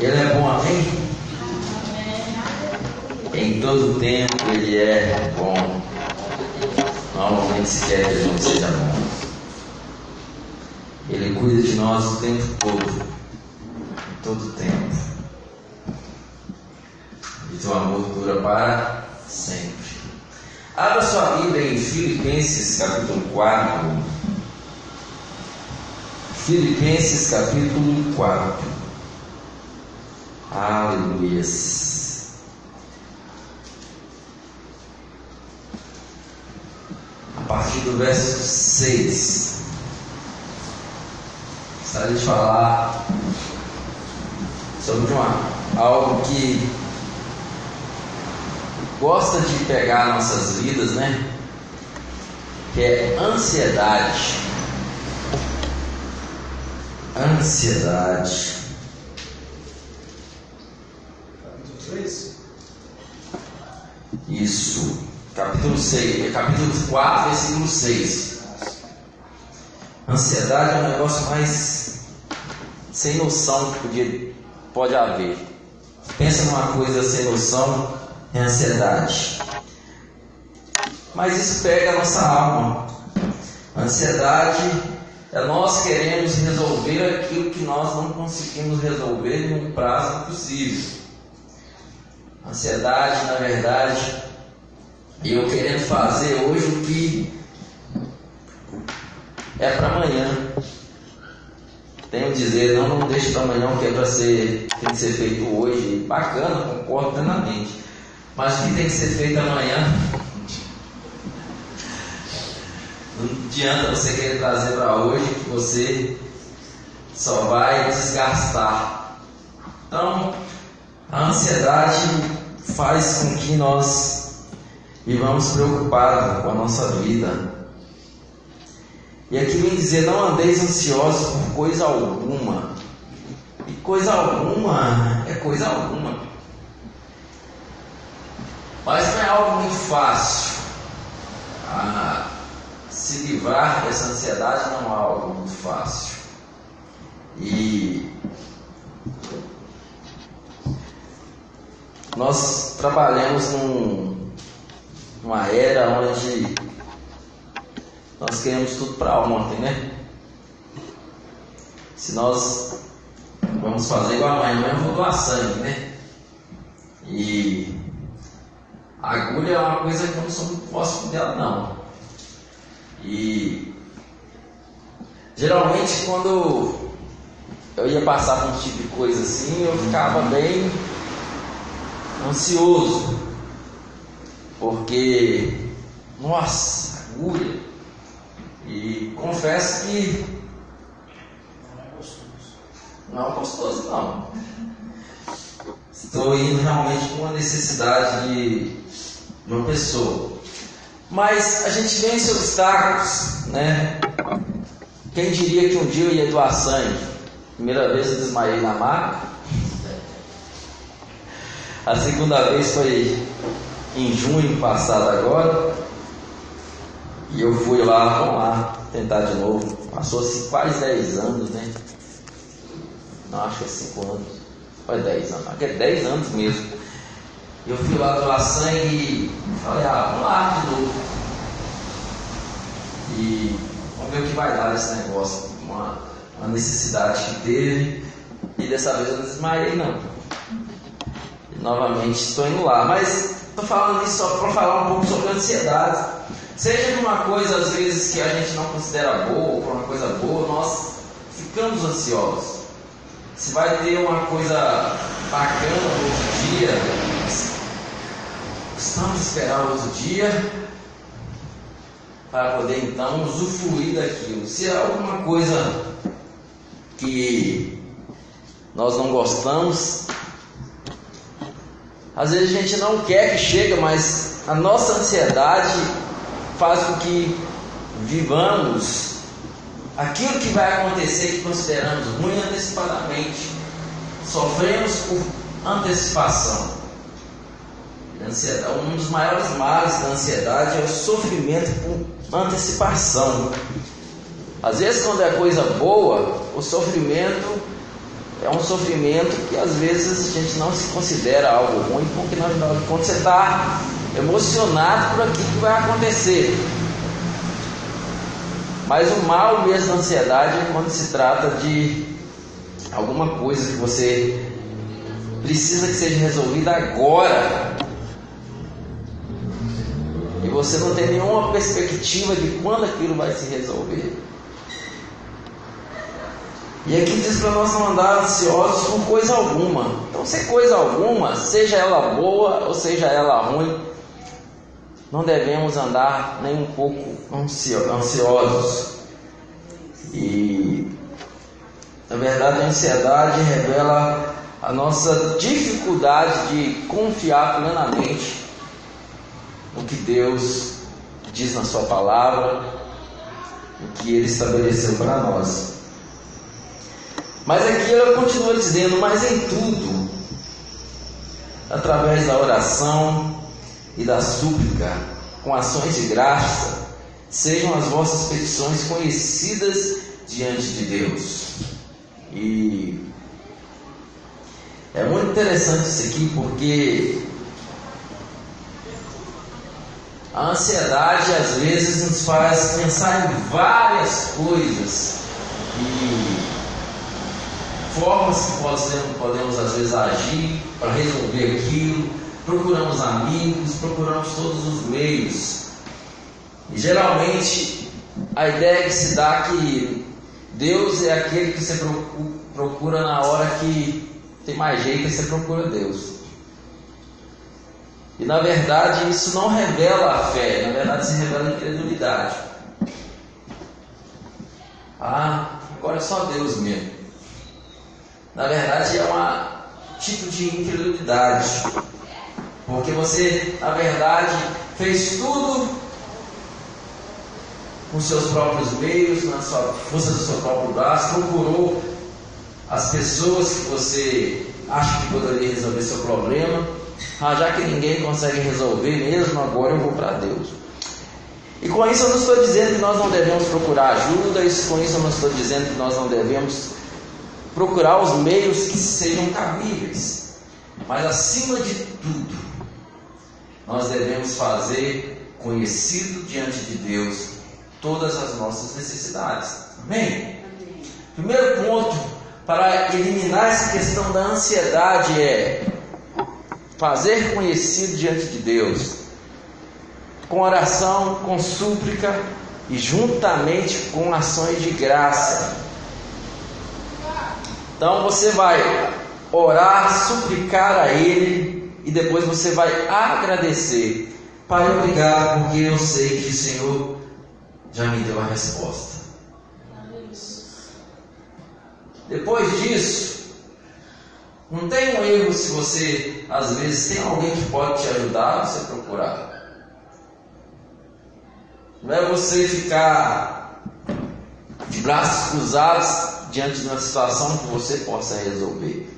Ele é bom, amém? Em todo tempo ele é bom. Normalmente se quer que ele não seja bom. Ele cuida de nós o tempo todo. Em todo tempo. E seu amor dura para sempre. Abra sua Bíblia em Filipenses capítulo 4. Filipenses capítulo 4. Aleluia. A partir do verso 6. Gostaria de falar sobre uma, algo que gosta de pegar nossas vidas, né? Que é ansiedade. Ansiedade. Isso. Capítulo 6, capítulo 4, versículo 6. Ansiedade é um negócio mais sem noção que podia, pode haver. Pensa numa coisa sem noção, é ansiedade. Mas isso pega a nossa alma. ansiedade é nós queremos resolver aquilo que nós não conseguimos resolver em um prazo possível. Ansiedade, na verdade, eu querendo fazer hoje o que é para amanhã. Tenho dizer, não, não deixe para amanhã o que é para ser, tem que ser feito hoje. Bacana, concordo plenamente. Mas o que tem que ser feito amanhã, não adianta você querer trazer para hoje que você só vai desgastar. Então, a ansiedade faz com que nós vivamos preocupados com a nossa vida. E aqui vem dizer: não andeis ansiosos por coisa alguma. E coisa alguma é coisa alguma. Mas não é algo muito fácil. Ah, se livrar dessa ansiedade não é algo muito fácil. E Nós trabalhamos num, numa era onde nós queremos tudo para ontem, né? Se nós vamos fazer igual amanhã, amanhã eu vou doar sangue, né? E a agulha é uma coisa que eu não sou muito próximo dela, não. E geralmente quando eu ia passar por um tipo de coisa assim, eu ficava bem ansioso, porque, nossa, agulha. E confesso que não é gostoso, não. Estou indo realmente com uma necessidade de, de uma pessoa. Mas a gente vence obstáculos, né? Quem diria que um dia eu ia doar sangue? Primeira vez eu desmaiei na maca. A segunda vez foi em junho passado agora. E eu fui lá, vamos lá, tentar de novo. Passou assim quase 10 anos, né? Não, acho que é 5 anos. Foi 10 anos, acho que é 10 anos mesmo. Eu fui lá doar sangue e falei, ah, vamos lá de novo. E vamos ver o que vai dar esse negócio. Uma, uma necessidade que teve. E dessa vez eu não desmaiei não novamente estou indo lá. Mas estou falando isso só para falar um pouco sobre ansiedade. Seja de uma coisa, às vezes, que a gente não considera boa, ou uma coisa boa, nós ficamos ansiosos. Se vai ter uma coisa bacana no outro dia, estamos esperando o outro dia para poder então usufruir daquilo. Se é alguma coisa que nós não gostamos, às vezes a gente não quer que chegue, mas a nossa ansiedade faz com que vivamos aquilo que vai acontecer que consideramos ruim antecipadamente. Sofremos por antecipação. Um dos maiores males da ansiedade é o sofrimento por antecipação. Às vezes, quando é coisa boa, o sofrimento é um sofrimento que às vezes a gente não se considera algo ruim, porque na verdade quando você está emocionado por aquilo que vai acontecer. Mas o mal mesmo da ansiedade é quando se trata de alguma coisa que você precisa que seja resolvida agora. E você não tem nenhuma perspectiva de quando aquilo vai se resolver. E aqui diz para nós não andar ansiosos com coisa alguma. Então, se coisa alguma, seja ela boa ou seja ela ruim, não devemos andar nem um pouco ansiosos. E, na verdade, a ansiedade revela a nossa dificuldade de confiar plenamente no que Deus diz na Sua palavra, o que Ele estabeleceu para nós. Mas aqui ela continua dizendo: Mas em tudo, através da oração e da súplica, com ações de graça, sejam as vossas petições conhecidas diante de Deus. E é muito interessante isso aqui porque a ansiedade às vezes nos faz pensar em várias coisas e formas que podemos, podemos às vezes agir para resolver aquilo, procuramos amigos, procuramos todos os meios. E geralmente a ideia que se dá é que Deus é aquele que você procura na hora que tem mais jeito você procura Deus. E na verdade isso não revela a fé, na verdade se revela a incredulidade. Ah, agora é só Deus mesmo na verdade é um tipo de incredulidade. Porque você, na verdade, fez tudo com seus próprios meios, na sua força do seu próprio braço, procurou as pessoas que você acha que poderia resolver seu problema. Ah, já que ninguém consegue resolver mesmo, agora eu vou para Deus. E com isso eu não estou dizendo que nós não devemos procurar ajuda, e com isso eu não estou dizendo que nós não devemos procurar os meios que sejam cabíveis. Mas acima de tudo, nós devemos fazer conhecido diante de Deus todas as nossas necessidades. Amém? Primeiro ponto para eliminar essa questão da ansiedade é fazer conhecido diante de Deus, com oração, com súplica e juntamente com ações de graça então você vai orar, suplicar a Ele e depois você vai agradecer. Pai, obrigado, porque eu sei que o Senhor já me deu a resposta. Depois disso, não tem um erro se você, às vezes, tem alguém que pode te ajudar, você procurar. Não é você ficar de braços cruzados diante de uma situação que você possa resolver.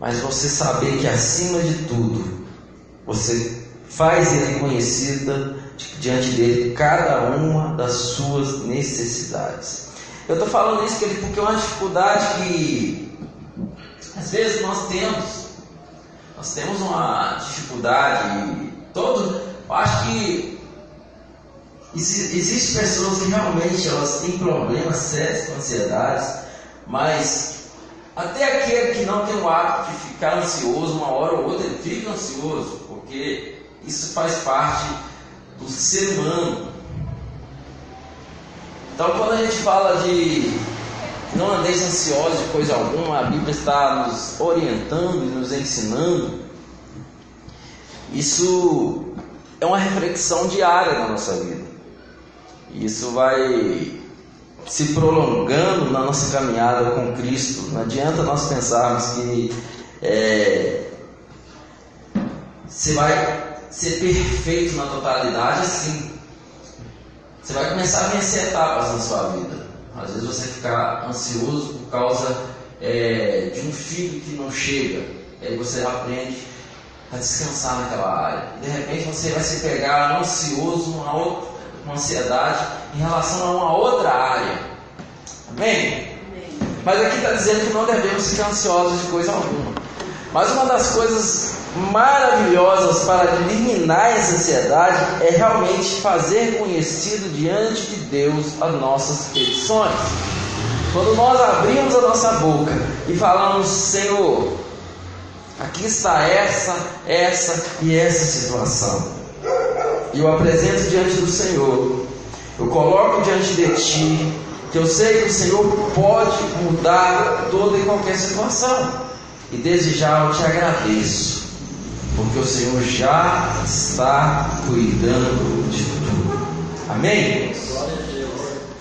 Mas você saber que acima de tudo, você faz ele conhecida diante dele cada uma das suas necessidades. Eu estou falando isso porque é uma dificuldade que às vezes nós temos. Nós temos uma dificuldade, todo, eu acho que Existem pessoas que realmente elas têm problemas sérios com ansiedades, mas até aquele que não tem o hábito de ficar ansioso, uma hora ou outra ele fica ansioso, porque isso faz parte do ser humano. Então, quando a gente fala de não andeis ansiosos de coisa alguma, a Bíblia está nos orientando e nos ensinando. Isso é uma reflexão diária na nossa vida. Isso vai se prolongando na nossa caminhada com Cristo. Não adianta nós pensarmos que é, você vai ser perfeito na totalidade assim. Você vai começar a vencer etapas na sua vida. Às vezes você ficar ansioso por causa é, de um filho que não chega. Aí você aprende a descansar naquela área. De repente você vai se pegar ansioso numa outra com ansiedade em relação a uma outra área. Amém? Mas aqui está dizendo que não devemos ficar ansiosos de coisa alguma. Mas uma das coisas maravilhosas para eliminar essa ansiedade é realmente fazer conhecido diante de Deus as nossas petições. Quando nós abrimos a nossa boca e falamos, Senhor, aqui está essa, essa e essa situação. E eu apresento diante do Senhor. Eu coloco diante de Ti, que eu sei que o Senhor pode mudar toda e qualquer situação. E desde já eu te agradeço, porque o Senhor já está cuidando de tudo. Amém?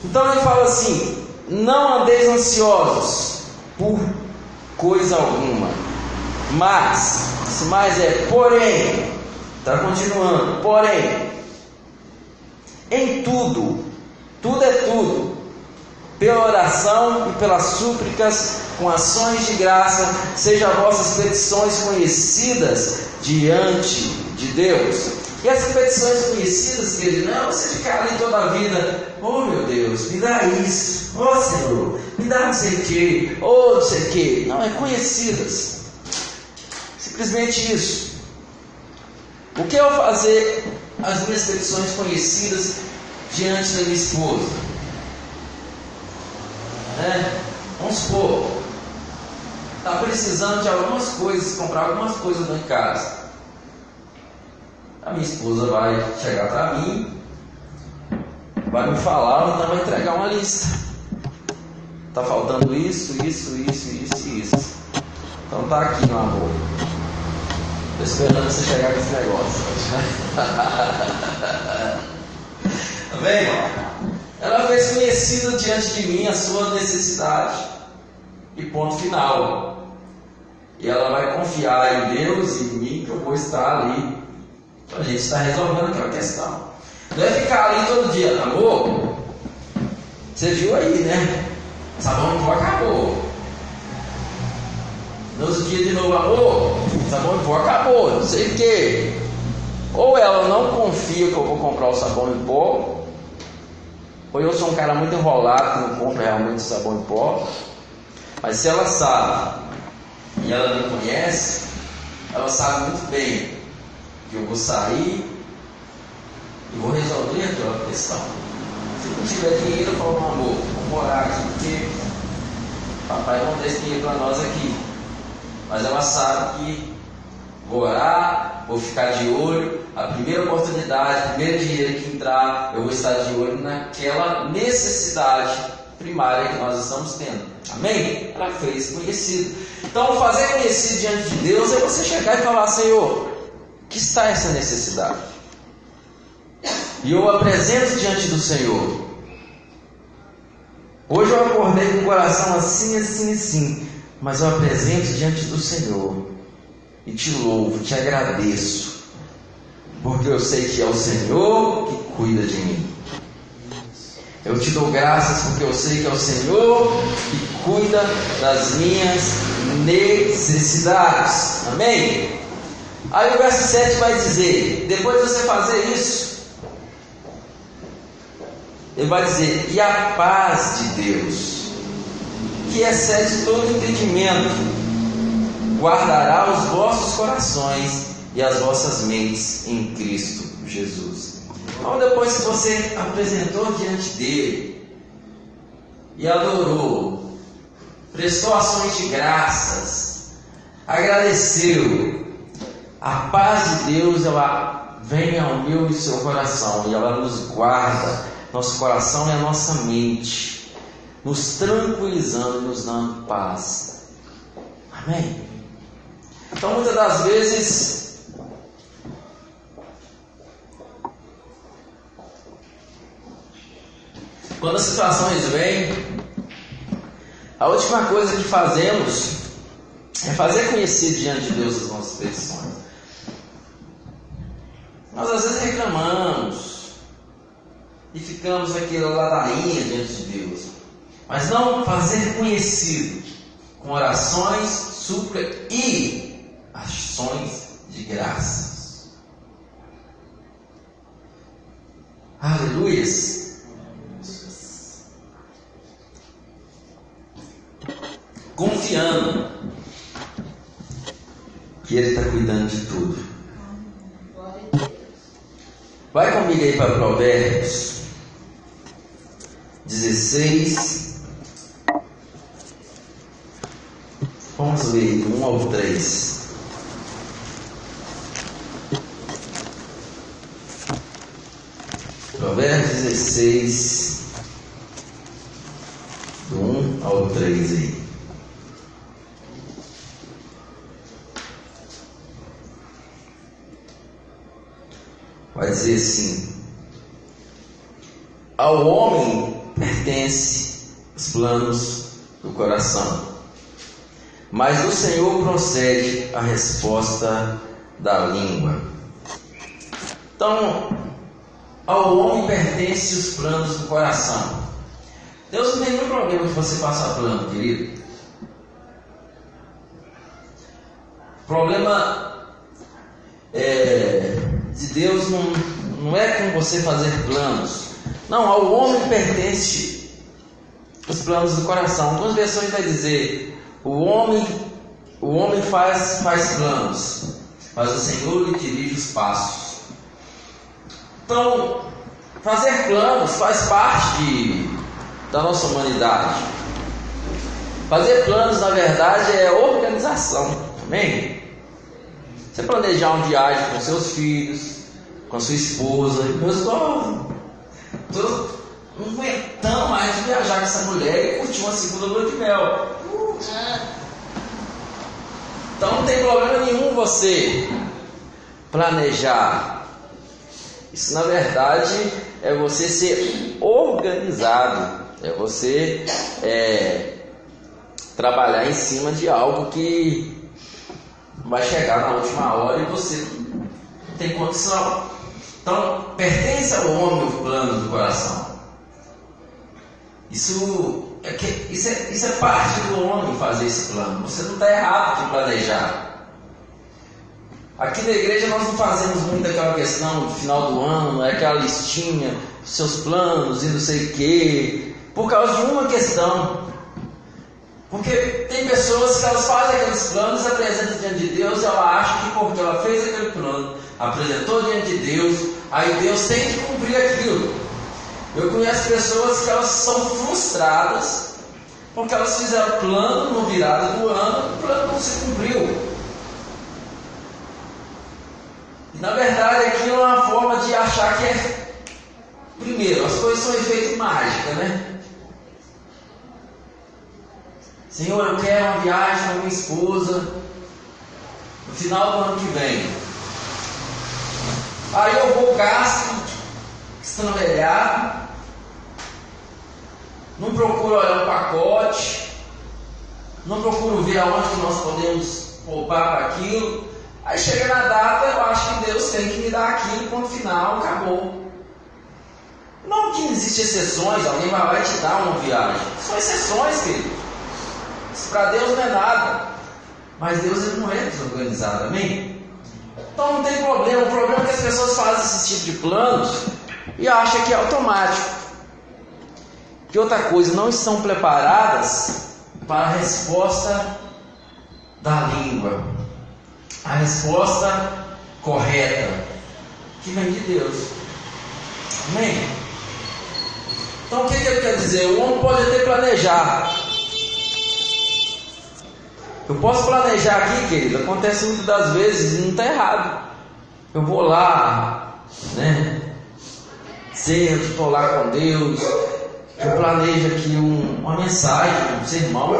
Então ele fala assim: não andeis ansiosos por coisa alguma, mas, se mais é, porém, está continuando, porém, em tudo, tudo é tudo, pela oração e pelas súplicas, com ações de graça, sejam vossas petições conhecidas diante de Deus. E as petições conhecidas, querido, não você ficar ali toda a vida, oh meu Deus, me dá isso, oh Senhor, me dá não sei o que, oh não sei o que. Não, é conhecidas. Simplesmente isso. O que eu fazer as minhas petições conhecidas diante da minha esposa? Né? Vamos supor, está precisando de algumas coisas, comprar algumas coisas em casa a minha esposa vai chegar para mim, vai me falar, então vai entregar uma lista. Tá faltando isso, isso, isso, isso e isso. Então tá aqui, meu amor. Tô esperando você chegar com esse negócio. tá vendo? Ela fez conhecido diante de mim a sua necessidade. E ponto final. E ela vai confiar em Deus e em mim que eu vou estar ali a gente está resolvendo aquela questão. Não é ficar ali todo dia, amor. Você viu aí, né? Sabão em pó acabou. Nos dias de novo, amor, sabão em pó acabou, não sei o quê. Ou ela não confia que eu vou comprar o sabão em pó, ou eu sou um cara muito enrolado que não compra realmente sabão em pó. Mas se ela sabe e ela me conhece, ela sabe muito bem que eu vou sair e vou resolver aquela questão. Se não tiver dinheiro, eu falo, amor, vamos morar aqui, porque papai não esse dinheiro para nós aqui. Mas ela sabe que vou orar, vou ficar de olho, a primeira oportunidade, o primeiro dinheiro que entrar, eu vou estar de olho naquela necessidade primária que nós estamos tendo. Amém? Ela fez conhecido. Então, fazer conhecido diante de Deus é você chegar e falar, Senhor, que está essa necessidade. E eu apresento diante do Senhor. Hoje eu acordei com o coração assim, assim, assim, mas eu apresento diante do Senhor e te louvo, te agradeço, porque eu sei que é o Senhor que cuida de mim. Eu te dou graças porque eu sei que é o Senhor que cuida das minhas necessidades. Amém? Aí o verso 7 vai dizer: depois de você fazer isso, ele vai dizer: e a paz de Deus, que excede todo entendimento, guardará os vossos corações e as vossas mentes em Cristo Jesus. Então, depois que você apresentou diante dele e adorou, prestou ações de graças, agradeceu, a paz de Deus, ela vem ao meu e seu coração e ela nos guarda. Nosso coração é a nossa mente, nos tranquilizando, nos dando paz. Amém? Então, muitas das vezes, quando as situações vêm, a última coisa que fazemos é fazer conhecer diante de Deus as nossas petições. Nós às vezes reclamamos e ficamos aqui na ladainha diante de Deus, mas não fazer conhecido com orações, súplica e ações de graças. Aleluias. confiando que Ele está cuidando de tudo. Vai comigo aí para Provérbios 16. Vamos ver do 1 ao 3. Provérbios 16, do 1 ao 3 aí. Vai dizer assim: Ao homem pertence os planos do coração, mas do Senhor procede a resposta da língua. Então, ao homem pertence os planos do coração. Deus não tem nenhum problema que você faça plano, querido. Problema é, de Deus não, não é com você fazer planos. Não, ao homem pertence os planos do coração. Algumas versões vai dizer: o homem, o homem faz, faz planos, mas o Senhor lhe dirige os passos. Então, fazer planos faz parte de, da nossa humanidade. Fazer planos, na verdade, é organização. Amém? Você planejar uma viagem com seus filhos, com sua esposa. Meus irmãos, estou não aguentando mais de viajar com essa mulher e curtir uma segunda lua de mel. Então não tem problema nenhum você planejar. Isso na verdade é você ser organizado, é você é, trabalhar em cima de algo que vai chegar na última hora e você tem condição. Então, pertence ao homem o plano do coração. Isso é, isso, é, isso é parte do homem fazer esse plano. Você não está errado de planejar. Aqui na igreja nós não fazemos muito aquela questão do final do ano, é aquela listinha, seus planos e não sei o quê, por causa de uma questão. Porque tem pessoas que elas fazem aqueles planos, apresentam diante de Deus, ela acha que porque ela fez aquele plano, apresentou diante de Deus, aí Deus tem que cumprir aquilo. Eu conheço pessoas que elas são frustradas porque elas fizeram plano no virada do ano, o plano não se cumpriu. E na verdade aquilo é uma forma de achar que é. Primeiro, as coisas são efeito mágica, né? Senhor, eu quero uma viagem com minha esposa no final do ano que vem. Aí eu vou gasto, estrambelhado, não procuro olhar o pacote, não procuro ver aonde que nós podemos poupar para aquilo. Aí chega na data, eu acho que Deus tem que me dar aquilo, ponto final, acabou. Não que existem exceções, alguém vai lá e te dar uma viagem. São exceções, querido. Isso para Deus não é nada. Mas Deus ele não é desorganizado, amém? Então não tem problema. O problema é que as pessoas fazem esse tipo de planos e acham que é automático. Que outra coisa, não estão preparadas para a resposta da língua. A resposta correta que vem de Deus. Amém? Então o que, que ele quer dizer? O homem pode até planejar, eu posso planejar aqui, querido, acontece muitas das vezes e não está errado. Eu vou lá, né? Sento, estou lá com Deus. Eu planejo aqui um, uma mensagem, um sermão.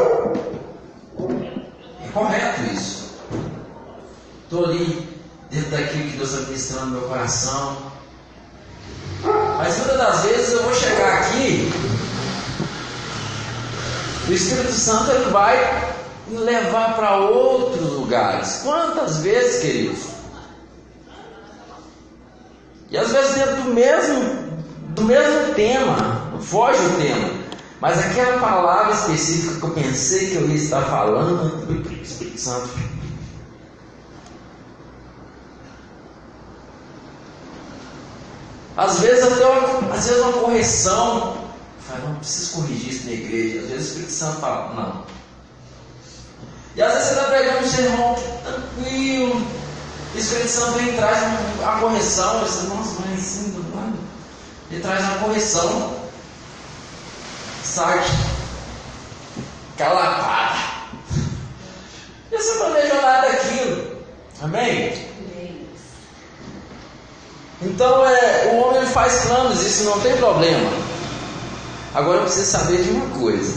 É correto isso. Estou ali dentro daquilo que Deus está ministrando no meu coração. Mas muitas das vezes eu vou chegar aqui, o Espírito Santo ele vai levar para outros lugares. Quantas vezes, queridos? E às vezes dentro do mesmo, do mesmo tema, foge o tema. Mas aquela palavra específica que eu pensei que eu ia estar falando, o Espírito Santo. Às vezes até uma, às vezes uma correção. Eu não preciso corrigir isso na igreja. Às vezes o Espírito Santo fala, não pregando um sermão tranquilo. O Espírito Santo vem e traz a correção. Disse, nossa, mas assim, mano. Ele traz uma correção. Sai. Calapada. E você planejou nada daquilo. Amém? Então é, o homem faz planos, isso não tem problema. Agora você saber de uma coisa: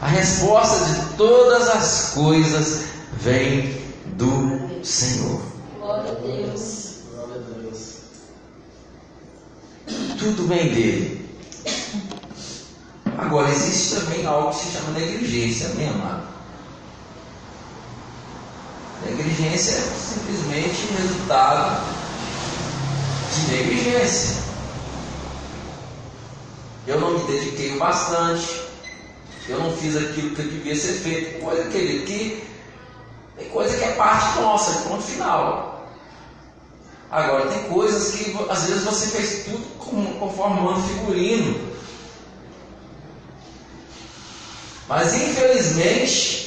a resposta de todas as coisas vem do Senhor. Glória a Deus. Tudo vem dele. Agora existe também algo que se chama negligência, amém, amado? Negligência é simplesmente resultado de negligência. Eu não me dediquei bastante, eu não fiz aquilo que devia ser feito, coisa querido, que tem coisa que é parte nossa, ponto final. Agora tem coisas que às vezes você fez tudo conforme manda figurino. Mas infelizmente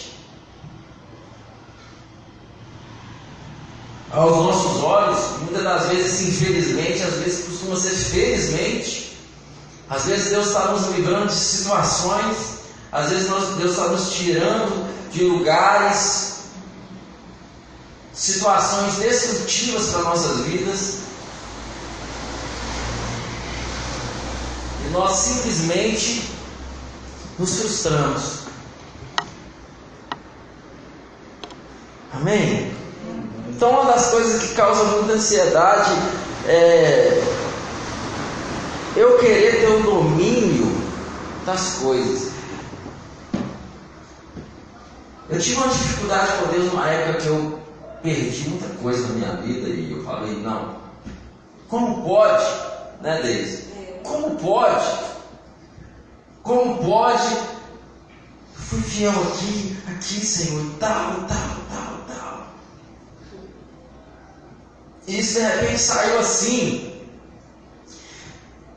aos nossos olhos, muitas das vezes, infelizmente, às vezes costuma ser felizmente. Às vezes Deus está nos livrando de situações, às vezes Deus está nos tirando de lugares, situações destrutivas para nossas vidas. E nós simplesmente nos frustramos. Amém? Então, uma das coisas que causa muita ansiedade é eu querer ter o domínio das coisas. Eu tive uma dificuldade com Deus numa época que eu perdi muita coisa na minha vida e eu falei, não, como pode, né, Deus? Como pode? Como pode? fui fiel aqui, aqui, Senhor, tal, tal, tal, tal. Isso de repente saiu assim.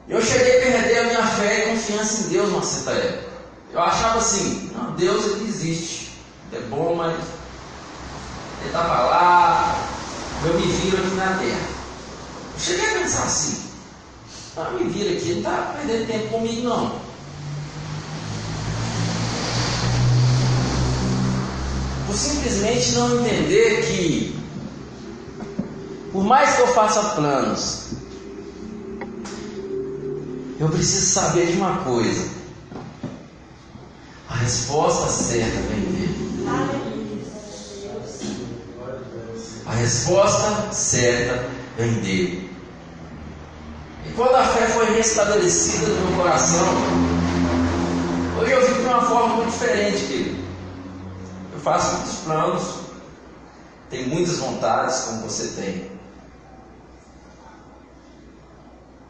Eu cheguei a perder a minha fé e confiança em Deus numa certa época. Eu achava assim, não, Deus ele existe. É bom, mas ele estava lá, eu me viro aqui na terra. Eu cheguei a pensar assim, ah, me vira aqui, não está perdendo tempo comigo não. Por simplesmente não entender que por mais que eu faça planos, eu preciso saber de uma coisa. A resposta certa vem dele. A resposta certa vem dele. E quando a fé foi restabelecida no meu coração, hoje eu vivo de uma forma muito diferente, querido. Eu faço muitos planos, tenho muitas vontades, como você tem.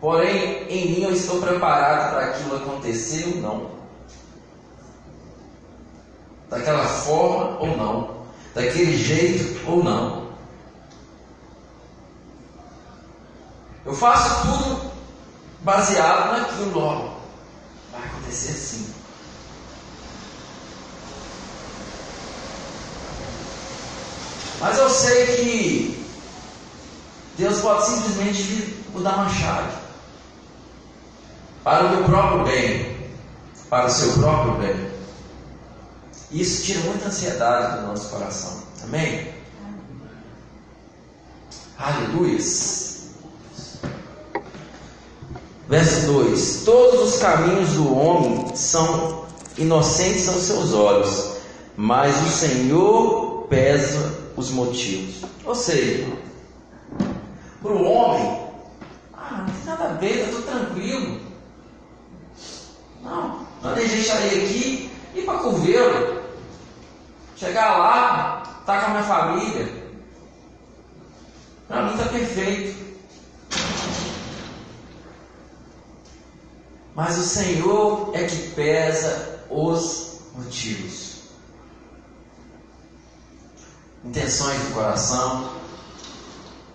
Porém, em mim eu estou preparado para aquilo acontecer ou não. Daquela forma ou não. Daquele jeito ou não. Eu faço tudo baseado naquilo, ó. Vai acontecer assim. Mas eu sei que Deus pode simplesmente mudar uma chave para o meu próprio bem, para o seu próprio bem. Isso tira muita ansiedade do nosso coração. Amém? Aleluia. Verso 2: Todos os caminhos do homem são inocentes aos seus olhos, mas o Senhor pesa os motivos. Ou seja, para o homem, ah, não tem nada a ver, está tudo tranquilo. Não, planejei sair aqui e para Curveiro. Chegar lá, estar tá com a minha família. Para mim está perfeito. Mas o Senhor é que pesa os motivos. Intenções do coração,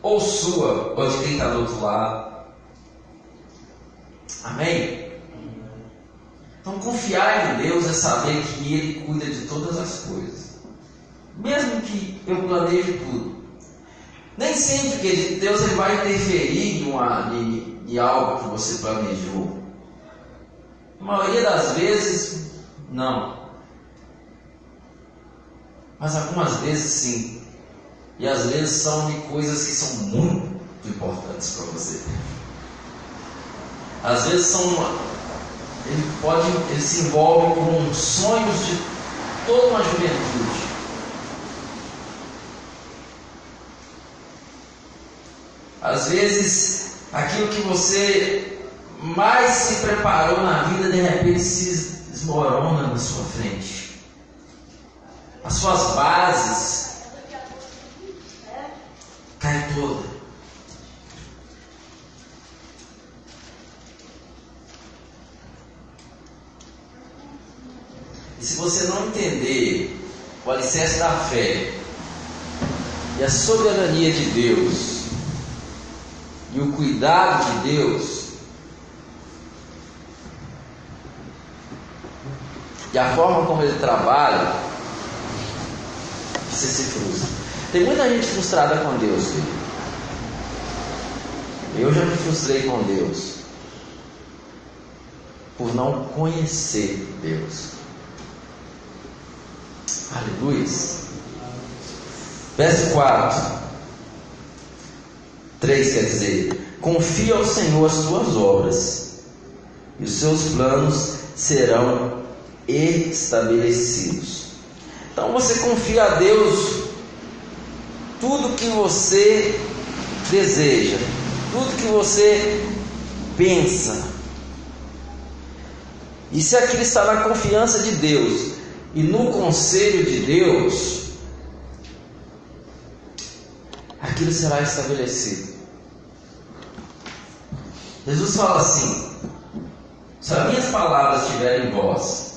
ou sua, ou de quem está do outro lado. Amém? Então, confiar em Deus é saber que Ele cuida de todas as coisas. Mesmo que eu planeje tudo. Nem sempre, que Deus ele vai interferir em, uma, em, em algo que você planejou. A maioria das vezes, não. Mas algumas vezes sim. E às vezes são de coisas que são muito importantes para você. Às vezes são. Ele pode. Ele se envolve com sonhos de toda uma juventude. Às vezes aquilo que você mais se preparou na vida de repente se desmorona na sua frente. As suas bases caem todas. Se você não entender o alicerce da fé e a soberania de Deus e o cuidado de Deus e a forma como ele trabalha, você se frustra. Tem muita gente frustrada com Deus, filho. Eu já me frustrei com Deus por não conhecer Deus. Aleluia. Verso 4. 3 quer dizer: Confia ao Senhor as tuas obras, e os seus planos serão estabelecidos. Então você confia a Deus tudo que você deseja, tudo que você pensa. E se aquilo está na confiança de Deus, e no conselho de Deus, aquilo será estabelecido. Jesus fala assim: se as minhas palavras estiverem em vós,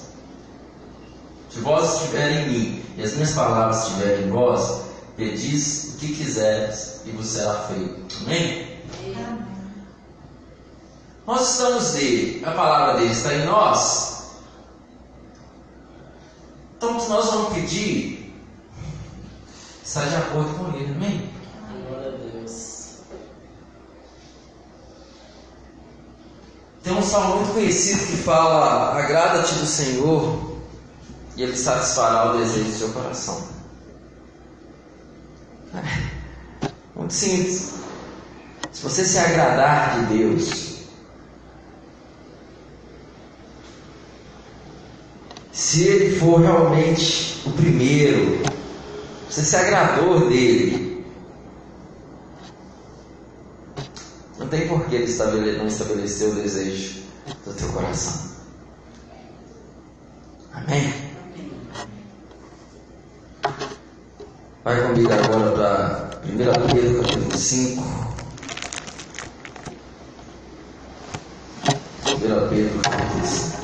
se vós estiverem em mim e as minhas palavras estiverem em vós, pedis o que quiseres e vos será feito. Amém? Amém. Nós estamos nele, a palavra dele está em nós, então, se nós vamos pedir, está de acordo com ele, amém? Glória a Deus. Tem um salmo muito conhecido que fala: Agrada-te do Senhor, e Ele satisfará o desejo do seu coração. É, muito simples. Se você se agradar de Deus, se ele for realmente o primeiro, você se agradou dele, não tem por que ele não estabelecer o desejo do teu coração. Amém? Vai comigo agora para 1 Pedro capítulo 5. 1 Pedro capítulo 5.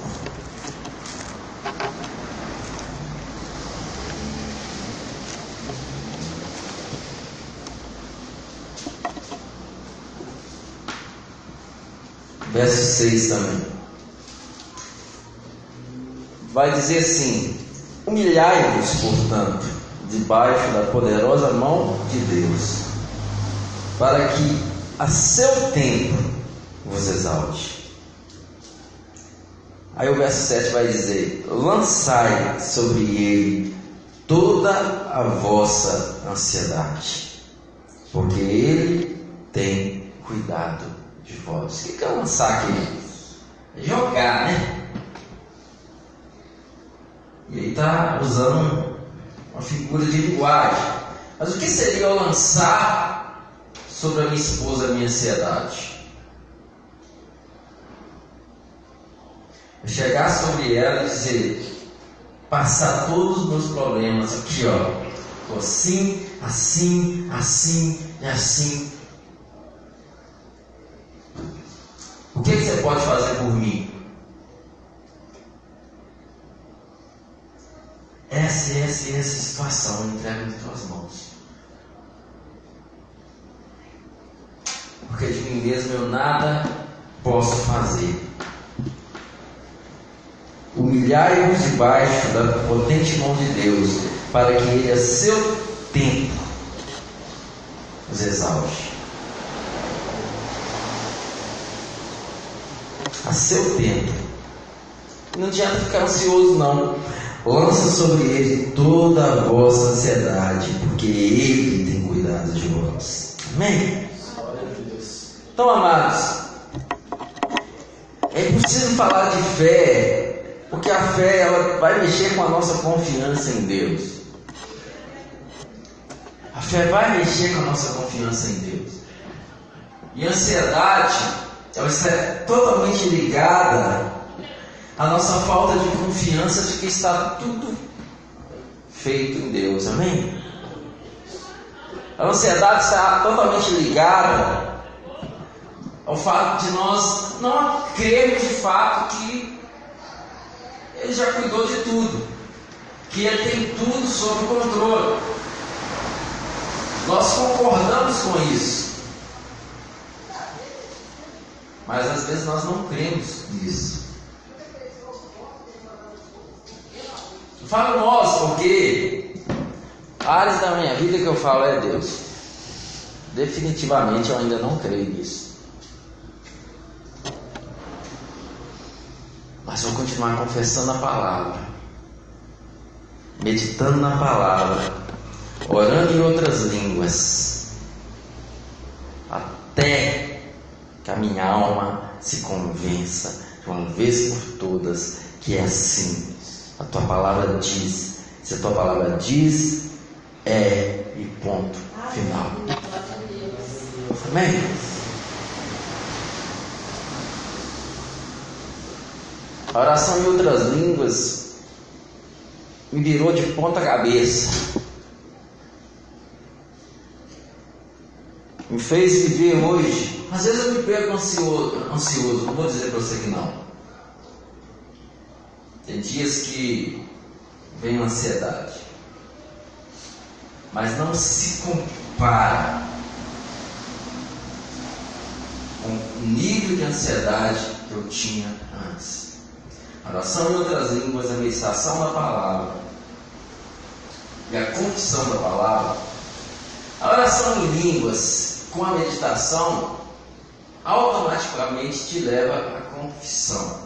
Verso 6 também. Vai dizer assim: Humilhai-vos, portanto, debaixo da poderosa mão de Deus, para que a seu tempo vos exalte. Aí o verso 7 vai dizer: Lançai sobre ele toda a vossa ansiedade, porque ele tem cuidado de vós. O que é lançar aqui? É jogar, né? E aí está usando uma figura de linguagem. Mas o que seria eu lançar sobre a minha esposa a minha ansiedade? Eu chegar sobre ela e dizer, passar todos os meus problemas aqui, ó. Assim, assim, assim e assim O que, que você pode fazer por mim? Essa, essa e essa situação eu entrego nas tuas mãos. Porque de mim mesmo eu nada posso fazer. Humilhai-vos debaixo da potente mão de Deus, para que Ele a seu tempo os exalte. A seu tempo. Não adianta ficar ansioso, não. Lança sobre ele toda a vossa ansiedade, porque ele tem cuidado de vós. Amém? Então, amados, é preciso falar de fé, porque a fé ela vai mexer com a nossa confiança em Deus. A fé vai mexer com a nossa confiança em Deus. E a ansiedade, ela está totalmente ligada à nossa falta de confiança de que está tudo feito em Deus. Amém? A ansiedade está totalmente ligada ao fato de nós não crermos de fato que Ele já cuidou de tudo, que Ele tem tudo sob controle. Nós concordamos com isso. Mas às vezes nós não cremos nisso. Eu falo nós porque áreas da minha vida que eu falo é Deus. Definitivamente eu ainda não creio nisso. Mas vou continuar confessando a palavra, meditando na palavra, orando em outras línguas, até que a minha alma se convença de uma vez por todas que é assim. A tua palavra diz. Se a tua palavra diz, é e ponto final. Amém? A oração em outras línguas me virou de ponta cabeça. Me fez viver hoje. Às vezes eu me pego ansioso, ansioso, não vou dizer para você que não. Tem dias que vem ansiedade. Mas não se compara com o nível de ansiedade que eu tinha antes. A oração em outras línguas, a meditação da palavra e a confissão da palavra. A oração em línguas com a meditação automaticamente te leva à confissão.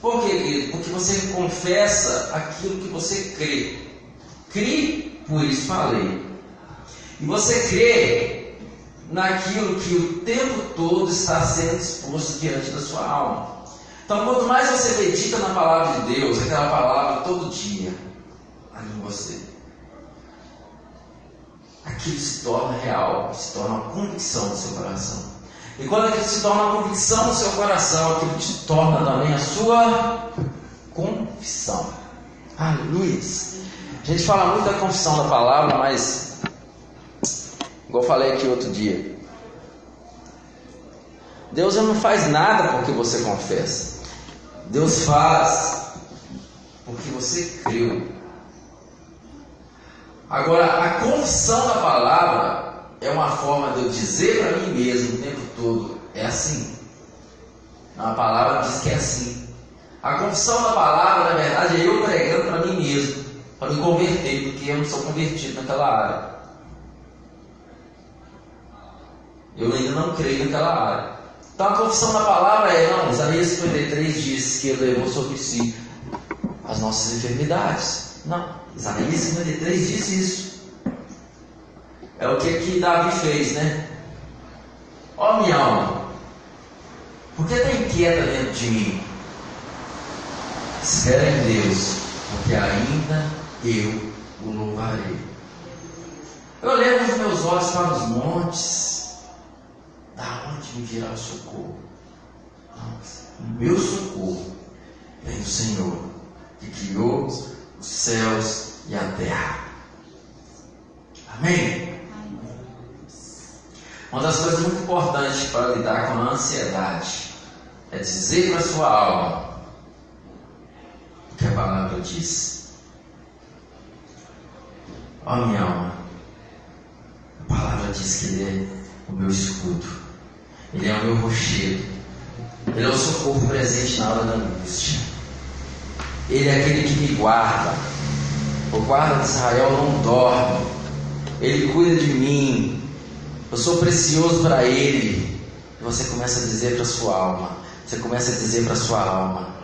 Por quê, querido? Porque você confessa aquilo que você crê. Crê, por isso falei. E você crê naquilo que o tempo todo está sendo exposto diante da sua alma. Então, quanto mais você medita na palavra de Deus, aquela palavra todo dia, ali em você, aquilo se torna real, se torna uma convicção no seu coração. E quando aquilo se torna uma convicção no seu coração, aquilo se torna também a sua confissão. Aleluia. A gente fala muito da confissão da palavra, mas, igual eu falei aqui outro dia, Deus não faz nada porque você confessa. Deus faz porque você creu. Agora, a confissão da palavra é uma forma de eu dizer para mim mesmo o tempo todo: é assim. A palavra diz que é assim. A confissão da palavra, na verdade, é eu pregando para mim mesmo, para me converter, porque eu não sou convertido naquela área. Eu ainda não creio naquela área. Então a confissão da palavra é, não, Isaías 53 diz que ele levou sobre si as nossas enfermidades. Não, Isaías 53 diz isso. É o que, que Davi fez, né? Ó minha alma, por que está inquieta dentro de mim? Espera em Deus, porque ainda eu o louvarei. Eu levo os meus olhos para os montes, da onde me virá o socorro? O meu socorro vem do Senhor, que criou os céus e a terra. Amém? Uma das coisas muito importantes para lidar com a ansiedade é dizer para a sua alma o que a palavra diz. Ó oh, minha alma, a palavra diz que Ele é o meu escudo, Ele é o meu rochedo, Ele é o socorro presente na hora da angústia. Ele é aquele que me guarda. O guarda de Israel não dorme. Ele cuida de mim. Eu sou precioso para Ele. E você começa a dizer para sua alma. Você começa a dizer para sua alma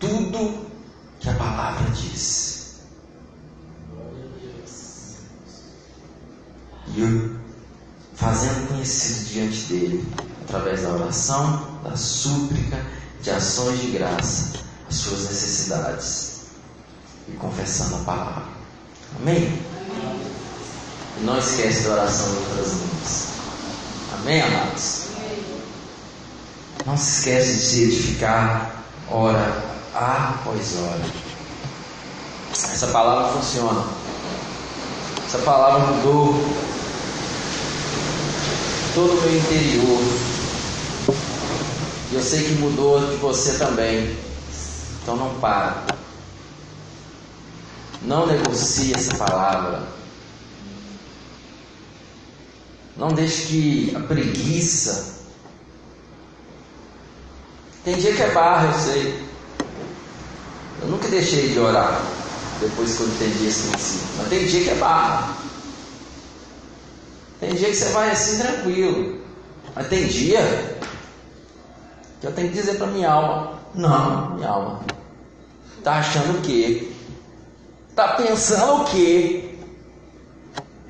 tudo que a palavra diz. E eu, fazendo conhecido diante dele, através da oração, da súplica, de ações de graça, as suas necessidades e confessando a palavra. Amém? E não esquece da oração de outras línguas. Amém, amados? Não se esquece de se edificar hora após hora. Essa palavra funciona. Essa palavra mudou todo o meu interior. E eu sei que mudou de você também. Então não para. Não negocie essa palavra. Não deixe que a preguiça. Tem dia que é barra, eu sei. Eu nunca deixei de orar depois que eu entendi esse princípio. Mas tem dia que é barra. Tem dia que você vai assim tranquilo. Mas tem dia que eu tenho que dizer para minha alma: Não, minha alma. Tá achando o quê? Tá pensando o quê?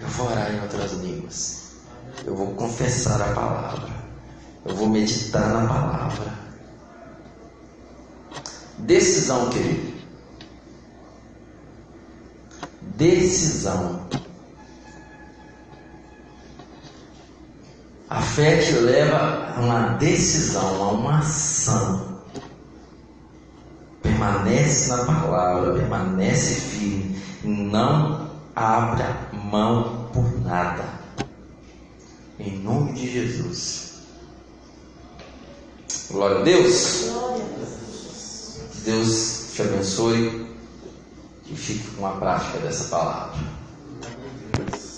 Eu vou orar em outras línguas. Eu vou confessar a palavra. Eu vou meditar na palavra. Decisão, querido. Decisão. A fé te leva a uma decisão, a uma ação. Permanece na palavra, permanece firme, não abra mão por nada. Em nome de Jesus. Glória a Deus. Deus te abençoe e fique com a prática dessa palavra.